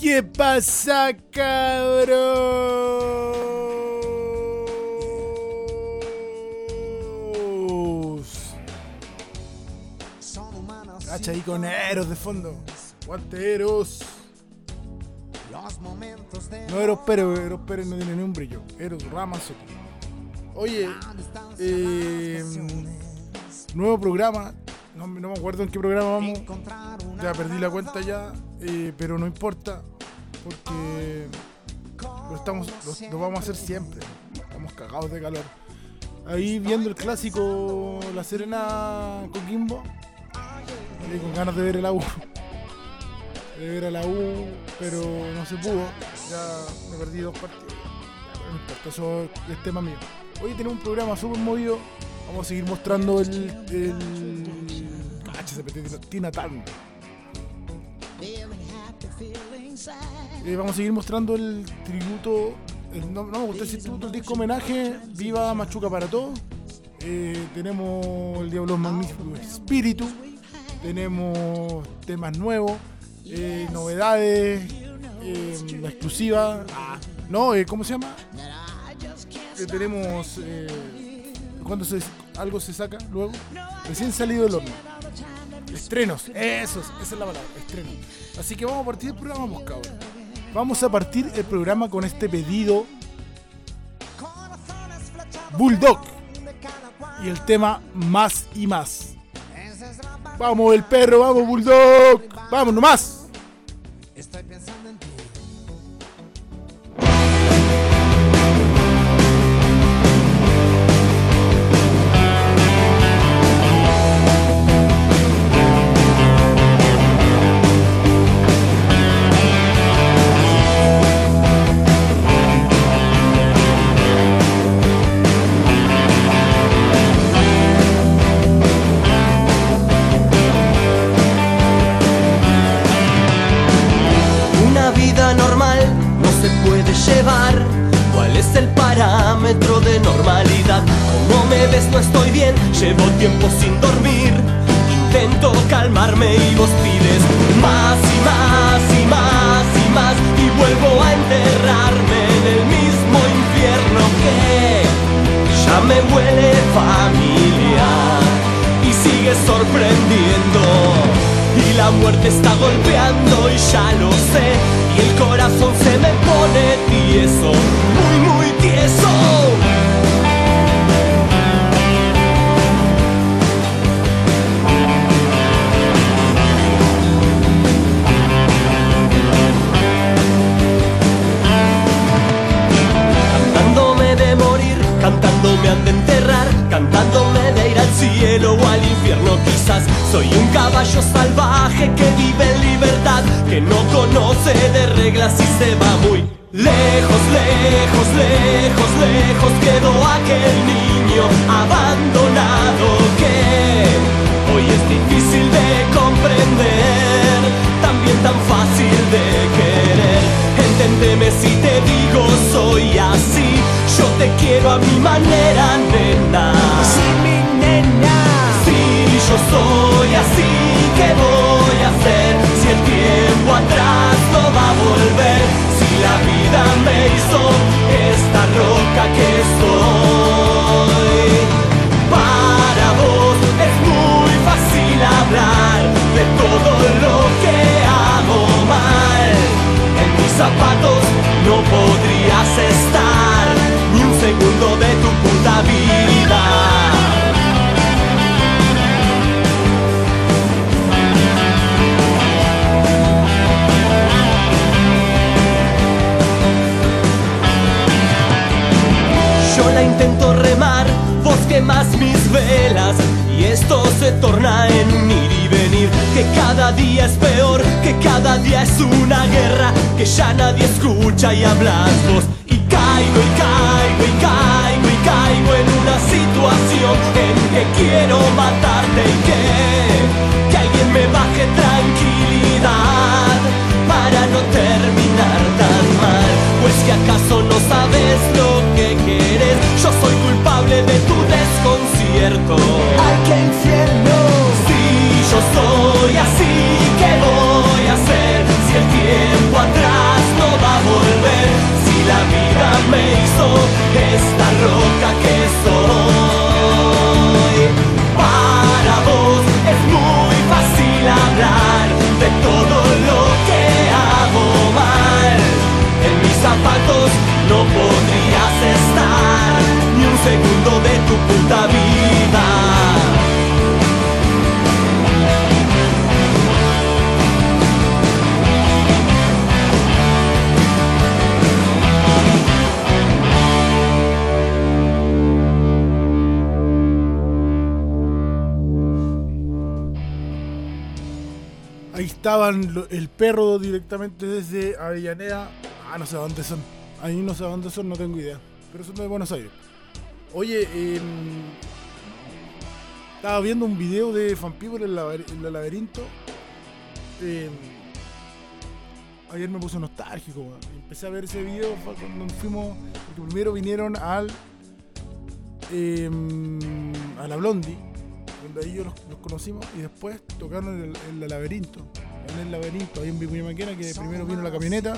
¿Qué pasa, cabros? Cacha ahí con Eros de fondo. Guante Eros. No Eros Pérez, Eros Pérez no tiene ni un brillo. Eros Ramazotti. Oye, eh, nuevo programa. No, no me acuerdo en qué programa vamos. Ya perdí la cuenta ya, eh, pero no importa. Porque lo, estamos, lo, vamos a hacer siempre. Estamos cagados de calor. Ahí viendo el clásico La Serena Coquimbo. eh, con ganas de ver el U. De ver a la U, pero no se pudo. Ya me perdí dos partidos. No importa, eso es tema mío. Hoy tenemos un programa súper movido. Vamos a seguir mostrando el. el... Metió Tina Turner. Eh, vamos a seguir mostrando el tributo. el- no, no me gustó ese tributo, el disco homenaje. Viva Machuca para todos. Eh, tenemos el Diablo Magnífico Espíritu. Tenemos temas nuevos, eh, novedades, la exclusiva. No, eh, ¿cómo se llama? Tenemos. Cuando se, algo se saca luego. Recién salido del horno. Estrenos, esos, esa es la palabra, estrenos. Así que vamos a partir el programa, pues, cabrón. Vamos a partir el programa con este pedido Bulldog y el tema Más y Más. Vamos, el perro, vamos, Bulldog, vamos nomás. Soy un caballo salvaje que vive en libertad, que no conoce de reglas y se va muy lejos, lejos, lejos, lejos. Quedó aquel niño abandonado que hoy es difícil de comprender, también tan fácil de querer. Enténdeme si te digo soy así, yo te quiero a mi manera, nena. Sí, mi nena. Yo soy así, ¿qué voy a hacer? Si el tiempo atrás no va a volver, si la vida me hizo esta roca que soy. Para vos es muy fácil hablar de todo lo que hago mal. En mis zapatos no podrías estar ni un segundo de torna en un ir y venir. Que cada día es peor, que cada día es una guerra, que ya nadie escucha y hablas vos. Y caigo y caigo y caigo y caigo en una situación en que quiero matarte roca que soy. Para vos es muy fácil hablar de todo lo que hago mal. En mis zapatos no podrías estar ni un segundo de tu puta vida. Estaban el perro directamente desde Avellaneda. Ah, no sé dónde son. Ahí no sé dónde son, no tengo idea. Pero son de Buenos Aires. Oye, em, estaba viendo un video de Fan People en, el laberinto. Em, ayer me puse nostálgico. Empecé a ver ese video cuando fuimos. Porque primero vinieron al. em, a la Blondie donde ahí yo los, conocimos y después tocaron el, el laberinto. En el laberinto, ahí en Vicuña Maquena, que primero vino la camioneta,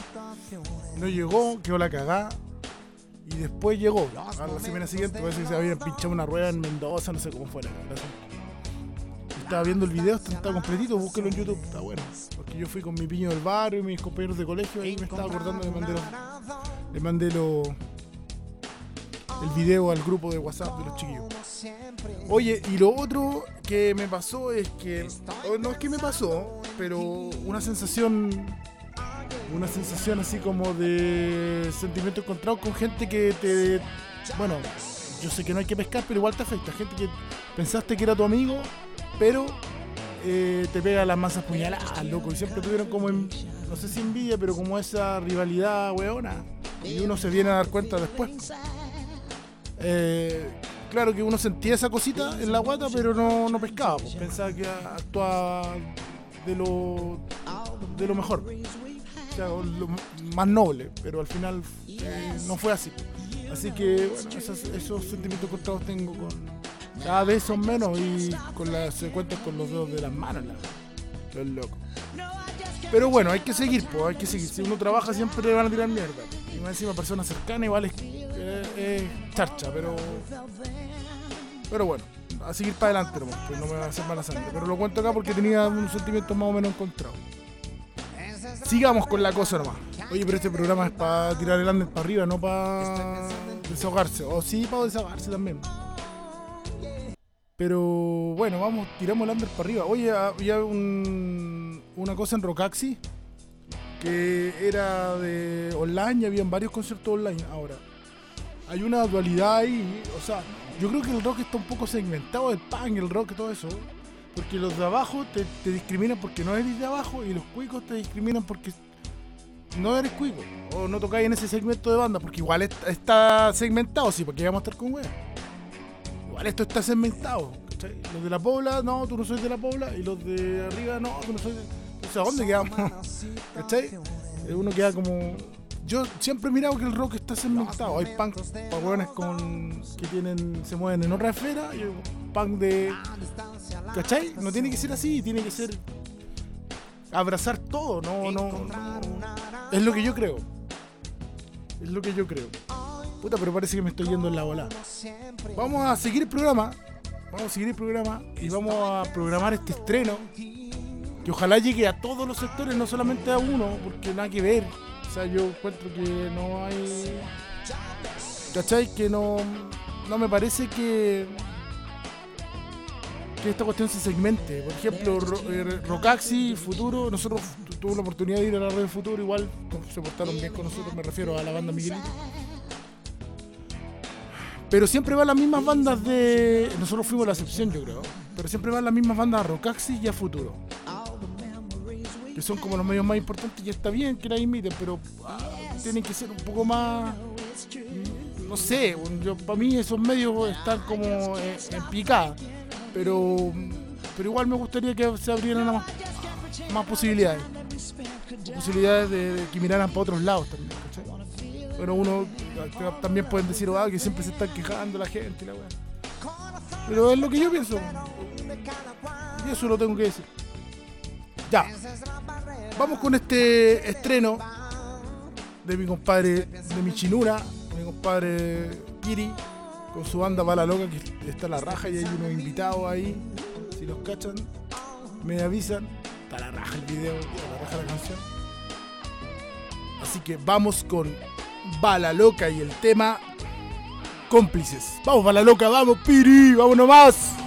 no llegó, quedó la cagada. Y después llegó, a la semana siguiente, parece que se habían pinchado una rueda en Mendoza, no sé cómo fuera. Estaba viendo el video, está, completito, búsquelo en YouTube, está bueno. Porque yo fui con mi piño del barrio y mis compañeros de colegio, ahí me estaba acordando, le mandé, los- le mandé lo- el video al grupo de WhatsApp de los chiquillos. Oye, y lo otro que me pasó es que, no es que me pasó, pero una sensación, una sensación así como de sentimiento encontrado con gente que te, bueno, yo sé que no hay que pescar, pero igual te afecta, gente que pensaste que era tu amigo, pero eh, te pega las masas puñaladas, loco, y siempre tuvieron como, en- no sé si envidia, pero como esa rivalidad weona, y uno se viene a dar cuenta después. Eh, claro que uno sentía esa cosita en la guata, pero no, no pescaba. pues. Pensaba que actuaba de lo, de lo mejor. O sea, lo más noble, pero al final eh, no fue así. Así que, bueno, esos, sentimientos encontrados tengo con. Cada vez son menos y con las se cuentan con los dedos de las manos, la- locos. Pero bueno, hay que seguir, pues, hay que seguir. Si uno trabaja siempre le van a tirar mierda. Más encima persona cercana igual es, charcha, pero. Pero bueno, a seguir para adelante nomás, pues no me va a hacer mala sangre. Pero lo cuento acá porque tenía unos sentimientos más o menos encontrados. Sigamos con la cosa nomás. Oye, pero este programa es para tirar el under para arriba, no para desahogarse. O sí, para desahogarse también. Pero bueno, vamos, tiramos el under para arriba. Oye, había un- una cosa en Rocaxi que era de online y habían varios conciertos online ahora. Hay una dualidad ahí, o sea, yo creo que el rock está un poco segmentado, el punk, el rock y todo eso. Porque los de abajo te, te discriminan porque no eres de abajo y los cuicos te discriminan porque no eres cuico o no tocáis en ese segmento de banda, porque igual est- está segmentado, sí, porque vamos a estar con weas. Igual esto está segmentado. Los de la Pobla, no, tú no sois de la Pobla, y los de arriba, no, tú no sois de. Sea, ¿a dónde quedamos? ¿Cachai? Eh, Uno queda como. Yo siempre he mirado que el rock está segmentado. Hay punk para hueones con que tienen, se mueven en otra esfera y punk de. ¿Cachai? No tiene que ser así, tiene que ser abrazar todo, no, no, no. Es lo que yo creo. Es lo que yo creo. Puta, pero parece que me estoy yendo en la bola. Vamos a seguir el programa. Vamos a seguir el programa y vamos a programar este estreno. Que ojalá llegue a todos los sectores, no solamente a uno, porque nada que ver. O sea, yo encuentro que no hay. ¿Cachai? Que no. No me parece que. Que esta cuestión se segmente. Por ejemplo, Ro- eh, Rocaxi, Futuro, nosotros tu- tuvimos la oportunidad de ir a la red Futuro, igual se portaron bien con nosotros, me refiero a la banda Miguelito. Pero siempre van las mismas bandas de. Nosotros fuimos la excepción, yo creo. Pero siempre van las mismas bandas a Rocaxi y a Futuro. Que son como los medios más importantes y está bien que la imiten, pero ah, tienen que ser un poco más. mm, No sé, yo, para mí esos medios están como eh, en picada. Pero, pero igual me gustaría que se abrieran más, más posibilidades. Posibilidades de, que miraran para otros lados también. ¿cachai? Pero uno ah, también pueden decir ah, que siempre se están quejando la gente la weá. Pero es lo que yo pienso. Y eso lo tengo que decir. Ya. Vamos con este estreno de mi compadre, de mi chinura, mi compadre Piri con su banda Bala Loca, que está la raja y hay unos invitados ahí. Si los cachan, me avisan. Está la raja el video, está la raja la canción. Así que vamos con Bala Loca y el tema cómplices. Vamos, Bala Loca, vamos, Piri, vamos nomás.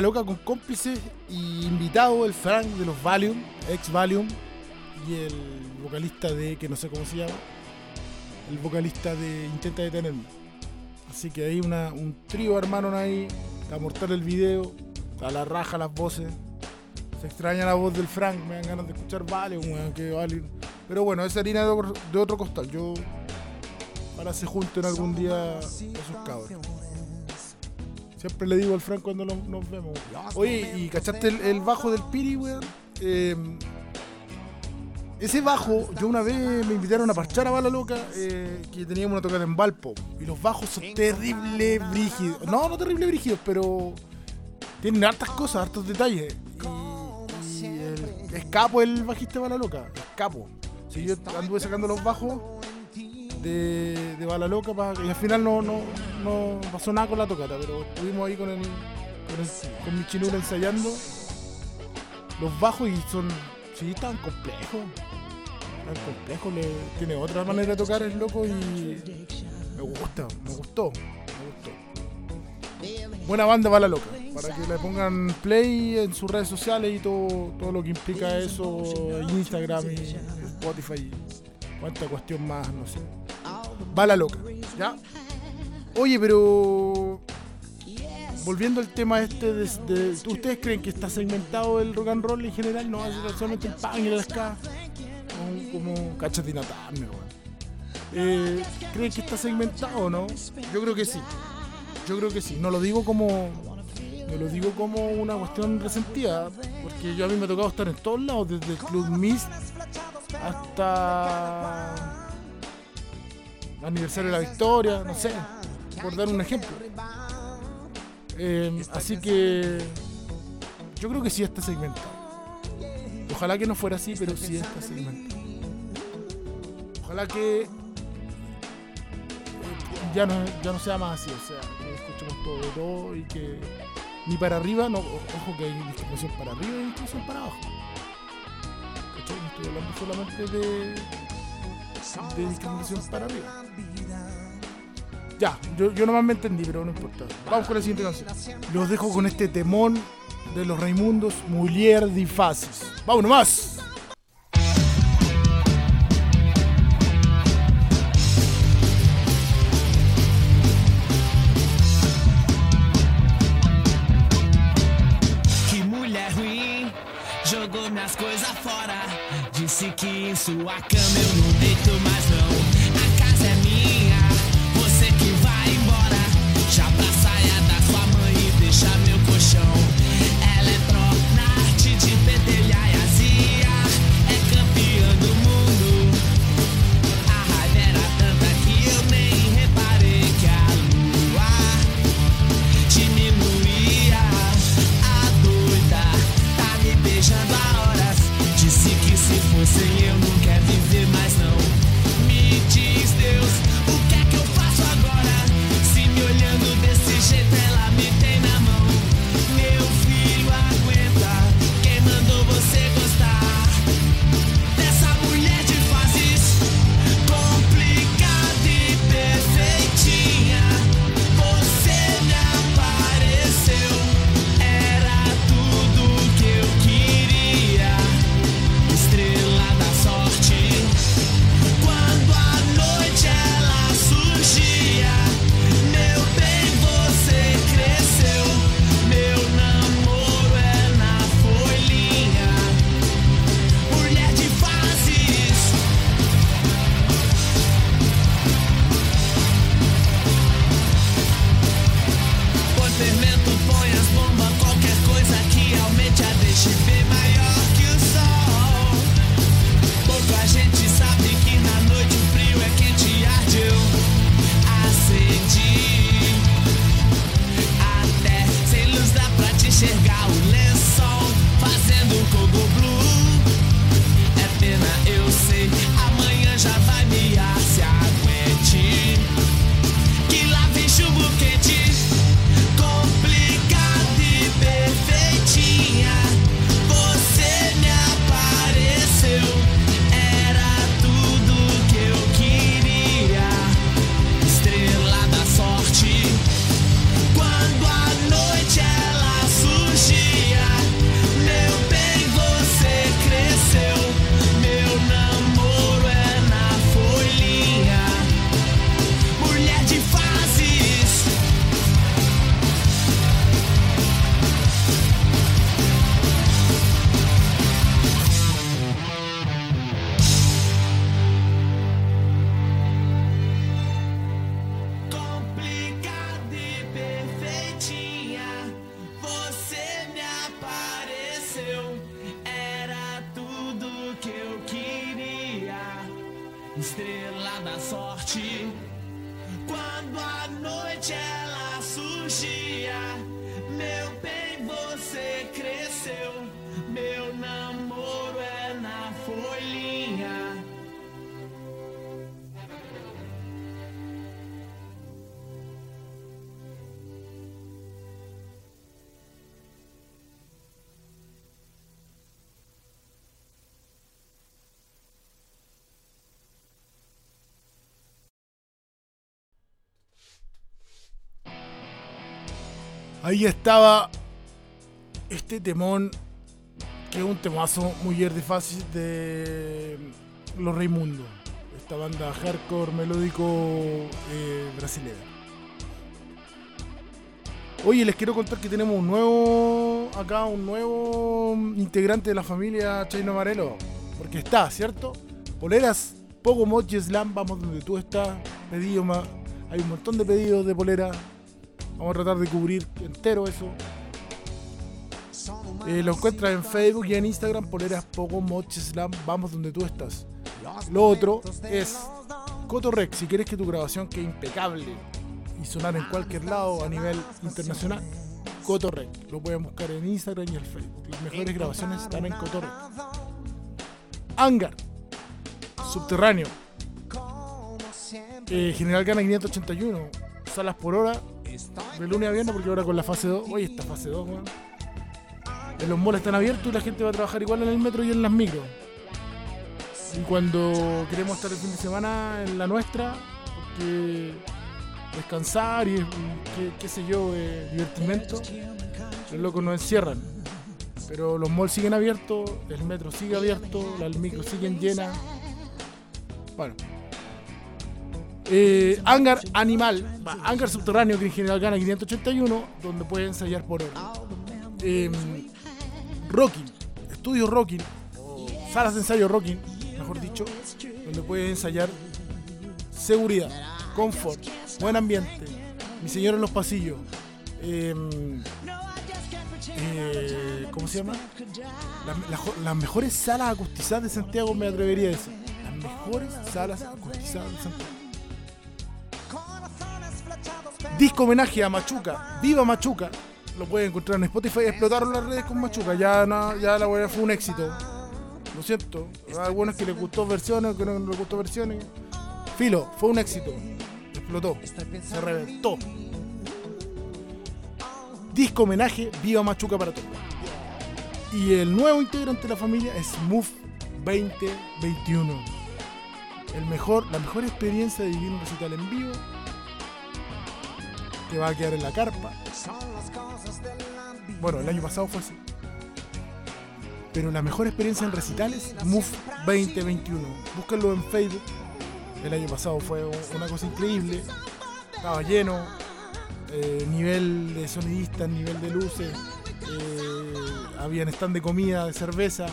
Loca con cómplices y invitado el Frank de los Valium, ex Valium, y el vocalista de, que no sé cómo se llama, el vocalista de Intenta Detenerme. Así que hay una, un trío hermano ahí, está mortal el video, está la raja las voces. Se extraña la voz del Frank, me dan ganas de escuchar Valium, que Valium. Pero bueno, esa harina de, de otro costal. Yo, para se junten algún día esos cabros. Siempre le digo al Frank cuando nos, vemos. Oye, ¿y cachaste el, bajo del Piri, weón? Em, ese bajo, yo una vez me invitaron a parchar a Bala Loca, eh, que teníamos una tocada en Valpo. Y los bajos son terrible brígidos. No, no terrible brígidos, pero tienen hartas cosas, hartos detalles. Y, el, es capo el bajista de Bala Loca, es capo. Si yo anduve sacando los bajos de, Bala Loca y al final no, no, no pasó nada con la tocata, pero estuvimos ahí con el, con, mi chinura ensayando. Los bajos y son sí tan complejos. Tan complejos tiene otra manera de tocar el loco y me gusta me gustó me gustó. Buena banda Bala Loca para que le pongan play en sus redes sociales y todo, todo lo que implica eso Instagram y Spotify. Cuánta cuestión más no sé Bala loca, ¿ya? Oye, pero volviendo al tema este de, ¿ustedes creen que está segmentado el rock and roll en general? No, solamente el pan y el ska. Como, como cachatina eh, ¿Creen que está segmentado o no? Yo creo que sí. Yo creo que sí. No lo digo como. No lo digo como una cuestión resentida. Porque yo a mí me ha tocado estar en todos lados, desde el Club Mist hasta aniversario de la victoria, no sé, por dar un ejemplo. Eh, así que yo creo que sí está segmentado. Ojalá que no fuera así, pero sí está segmentado. Ojalá que eh, ya no, ya no sea más así, o sea, que escuchemos todo de todo y que ni para arriba, no, ojo que hay discriminación para arriba y discriminación para abajo. No estoy hablando solamente de de discriminación para arriba. Ya, yo, yo nomás me entendí, pero no importa. Vamos con la siguiente canción. Los dejo con este temón de los Raimundos, Mulier di Faces. ¡Vamos nomás! Que mulher ruim jogou minhas coisas fora. Disse que em sua. Ahí estaba este temón, que es un temazo muy de fácil de Los Raimundos, esta banda hardcore melódico eh, brasileña. Oye, les quiero contar que tenemos un nuevo, acá un nuevo integrante de la familia Chaino Amarelo, porque está, ¿cierto? Poleras, Poco Mochi Slam, vamos donde tú estás, pedido más, hay un montón de pedidos de polera, vamos a tratar de cubrir entero eso. Eh, lo encuentras en Facebook y en Instagram, poleras Mochi Slam, vamos donde tú estás. Lo otro es Cotorrec, si quieres que tu grabación quede impecable y sonar en cualquier lado a nivel internacional, Cotorrec. Lo pueden buscar en Instagram y en Facebook. Las mejores grabaciones están en Cotorrec. Hangar, subterráneo. Eh, General Gana 581, salas por hora, de lunes a viernes, porque ahora con la fase 2, oye, esta fase 2, weón. En los malls están abiertos y la gente va a trabajar igual en el metro y en las micros. Y cuando queremos estar el fin de semana en la nuestra, porque descansar y, y qué, qué sé yo, eh, divertimento, los locos nos encierran. Pero los malls siguen abiertos, el metro sigue abierto, las micros siguen llenas. Bueno. Eh, hangar Animal, va, hangar subterráneo que en general gana 581, donde puede ensayar por hora. Eh, Rocking, Estudio Rocking, salas de ensayo rocking, mejor dicho, donde puedes ensayar seguridad, confort, buen ambiente, mi señor en los pasillos, em, eh, ¿cómo se llama? Las, las- las mejores salas acustizadas de Santiago me atrevería a decir. Las mejores salas acustizadas de Santiago. Disco homenaje a Machuca, viva Machuca. Lo pueden encontrar en Spotify. Explotaron las redes con Machuca. Ya, no- ya la weá fue un éxito. Lo siento. Hay algunos que les gustó versiones, que no les gustó versiones. Filo, fue un éxito. Explotó. Se reventó. Disco homenaje, viva Machuca para todos. Y el nuevo integrante de la familia es Move 2021. El mejor, la mejor experiencia de vivir un recital en vivo. Te va a quedar en la carpa. Bueno, el año pasado fue así. Pero la mejor experiencia en recitales, Move 2021. Búsquenlo en Facebook. El año pasado fue una cosa increíble. Estaba lleno. eh, nivel de sonidistas, nivel de luces. eh, habían stand de comida, de cerveza,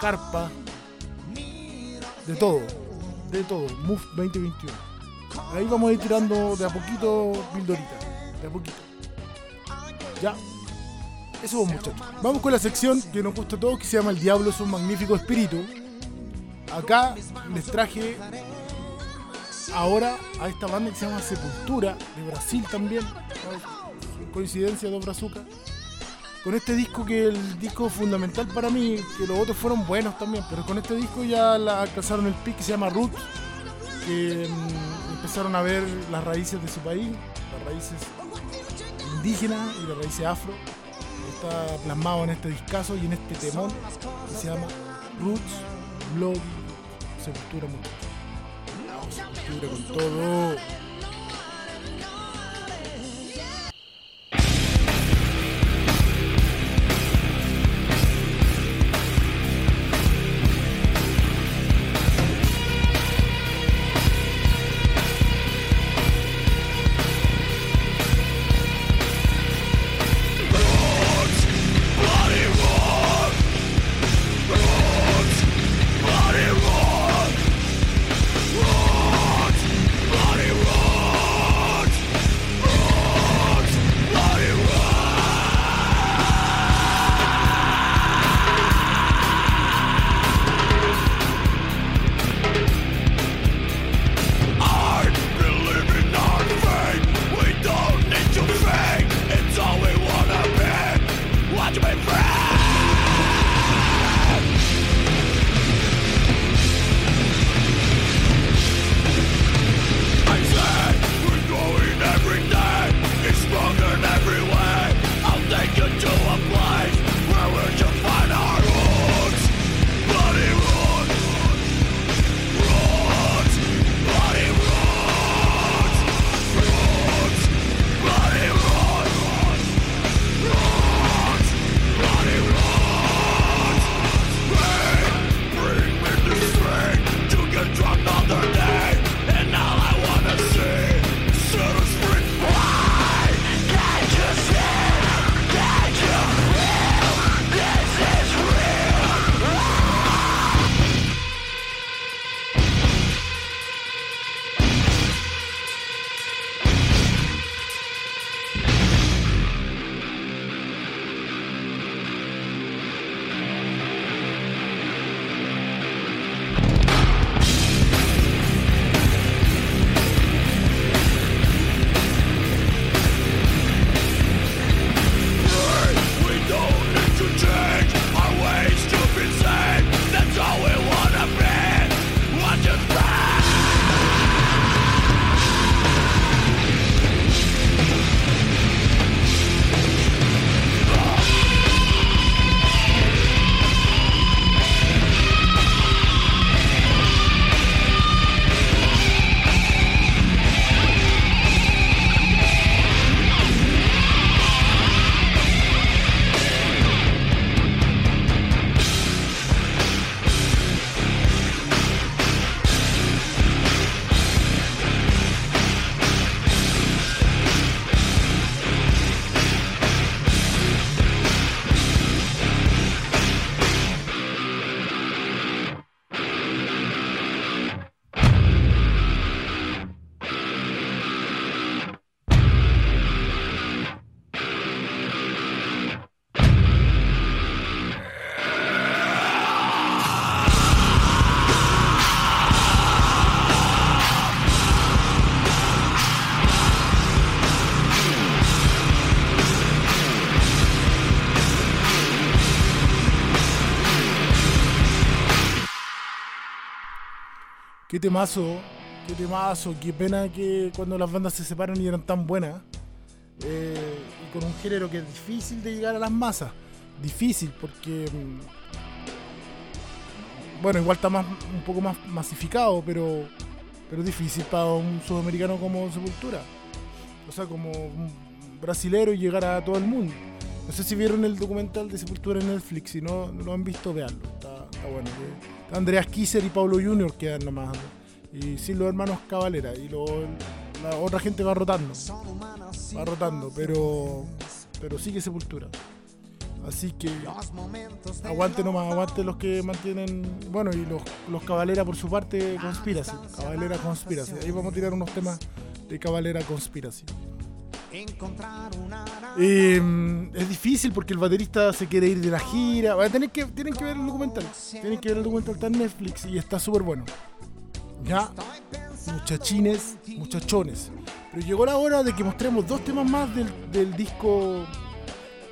carpa. De todo. De todo. Move 2021. Ahí vamos a ir tirando de a poquito pildorita. De poquito. Ya. Eso muchachos. Vamos con la sección que nos gusta a todos, que se llama El Diablo es un magnífico espíritu. Acá les traje ahora a esta banda que se llama Sepultura, de Brasil también. Coincidencia de Brazuca. Con este disco que el disco fundamental para mí, que los otros fueron buenos también, pero con este disco ya alcanzaron el pic que se llama Roots, que mm, empezaron a ver las raíces de su país, las raíces indígenas y las raíces afro. Está plasmado en este discazo y en este temón que se llama Roots, Blood, Sepultura muchachos. Sepultura con todo. Temazo, qué temazo, qué pena que cuando las bandas se separan y eran tan buenas. eh, y con un género que es difícil de llegar a las masas. Difícil porque. mm, Bueno, igual está más, un poco más masificado, pero, pero difícil para un sudamericano como Sepultura. O sea, como un brasilero y llegar a todo el mundo. No sé si vieron el documental de Sepultura en Netflix, si no, lo han visto, veanlo. Está, bueno. Está Andreas Kisser y Pablo Junior quedan nomás. Y sin los hermanos Cavalera. Y lo- la otra gente va rotando. Va rotando, pero, pero sigue Sepultura. Así que aguante nomás, aguante los que mantienen. Bueno, y los, los Cavalera por su parte, Conspiracy. Cavalera Conspiracy. Ahí vamos a tirar unos temas de Cavalera Conspiracy. Eh, es difícil porque el baterista se quiere ir de la gira. Tienen que ver el documental. Tienen que ver el documental, está en Netflix y está súper bueno. Ya, muchachines, muchachones. Pero llegó la hora de que mostremos dos temas más del, del disco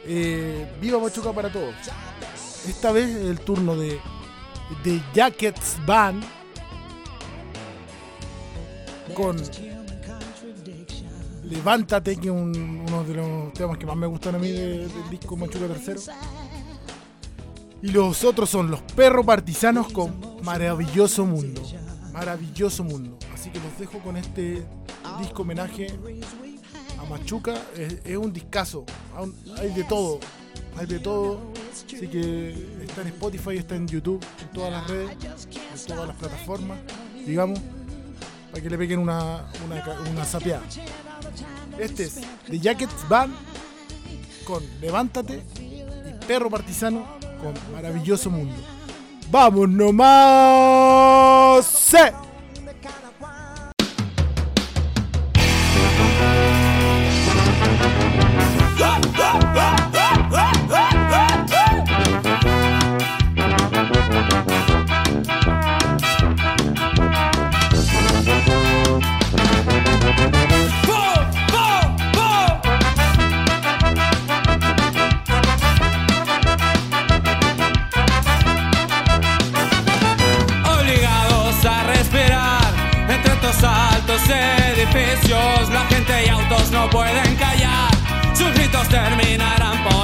eh, Viva Machuca para Todos. Esta vez el turno de, de Jackets Band con Levántate, que es un- uno de los temas que más me gustan a mí de- del disco Machuca Tercero. Y los otros son Los Perros Partisanos con Maravilloso Mundo. Maravilloso Mundo. Así que los dejo con este disco homenaje a Machuca. Es, un discazo. Hay de todo. Hay de todo. Así que está en Spotify, está en YouTube, en todas las redes, en todas las plataformas, digamos, para que le peguen una, una, una sapeada. Este es The Jackets Band con Levántate y Perro Partisano con Maravilloso Mundo. ¡Vamos nomás! ¡Sí! Edificios, la gente y autos no pueden callar. Sus gritos terminarán por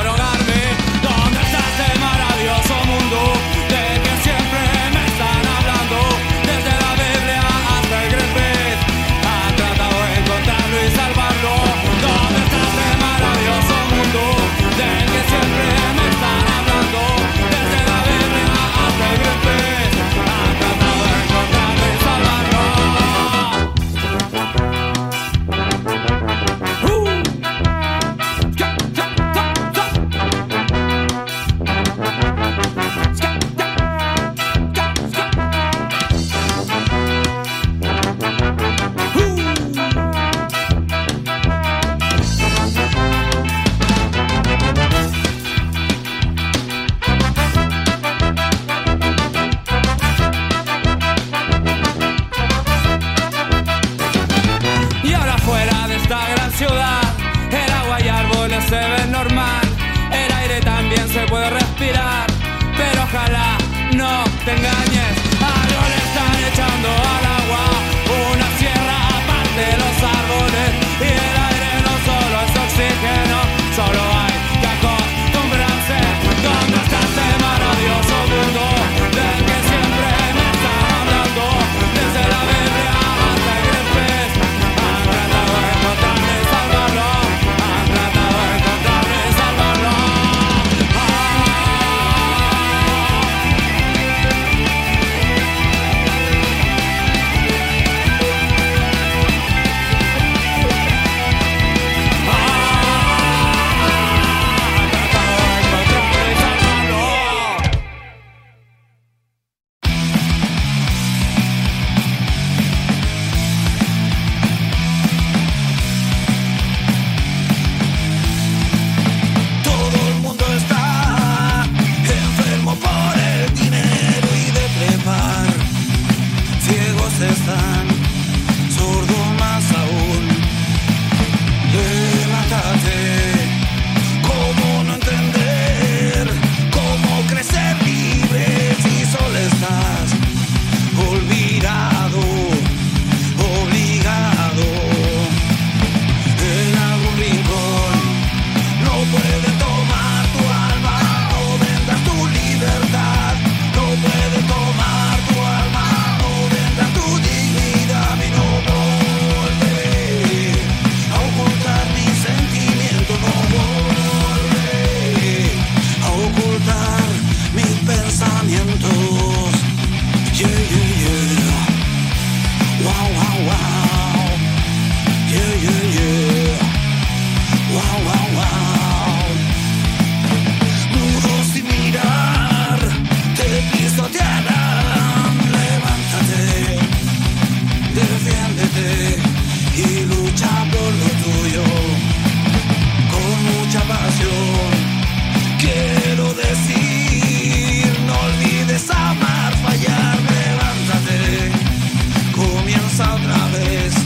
otra vez.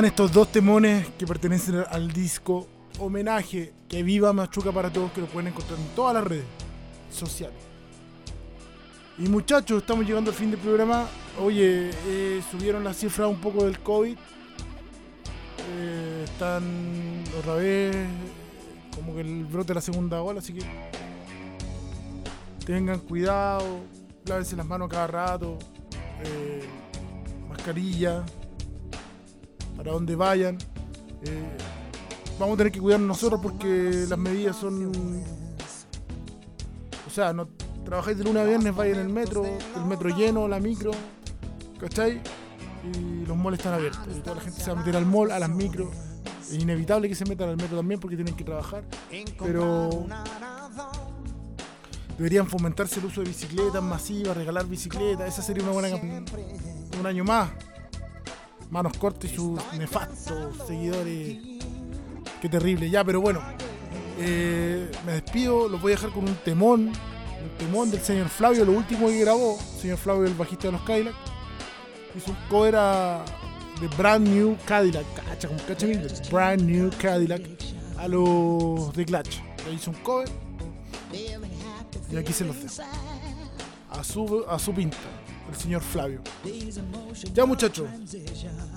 Estos dos temones que pertenecen al disco homenaje que viva Machuca para todos, que lo pueden encontrar en todas las redes sociales. Y muchachos, estamos llegando al fin del programa. Oye, eh, subieron las cifras un poco del COVID. Eh, están otra vez como que el brote de la segunda ola, así que tengan cuidado, lávense las manos cada rato, eh, mascarilla, para donde vayan. Eh, vamos a tener que cuidarnos nosotros porque las medidas son. O sea, no trabajáis de lunes a viernes, vais en el metro, el metro lleno, la micro, ¿cachai? Y los malls están abiertos. Y toda la gente se va a meter al mall, a las micros. Es inevitable que se metan al metro también porque tienen que trabajar. Pero deberían fomentarse el uso de bicicletas masivas, regalar bicicletas. Esa sería una buena campaña. Un año más. Manos cortas y sus nefastos seguidores. Qué terrible. Ya, pero bueno. eh, me despido. Los voy a dejar con un temón. Un temón del señor Flavio, lo último que grabó. Señor Flavio, el bajista de los Cadillac. Hizo un cover a de Brand New Cadillac. Cacha, como cacha. Brand New Cadillac. A los de Clutch. Hizo un cover. Y aquí se los dejo. A su, a su pinta. El señor Flavio. Ya muchachos.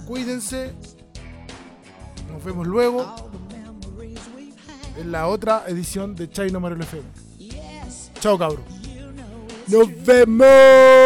Cuídense. Nos vemos luego. En la otra edición de Chino Marelo FM. Chao cabros. Nos vemos.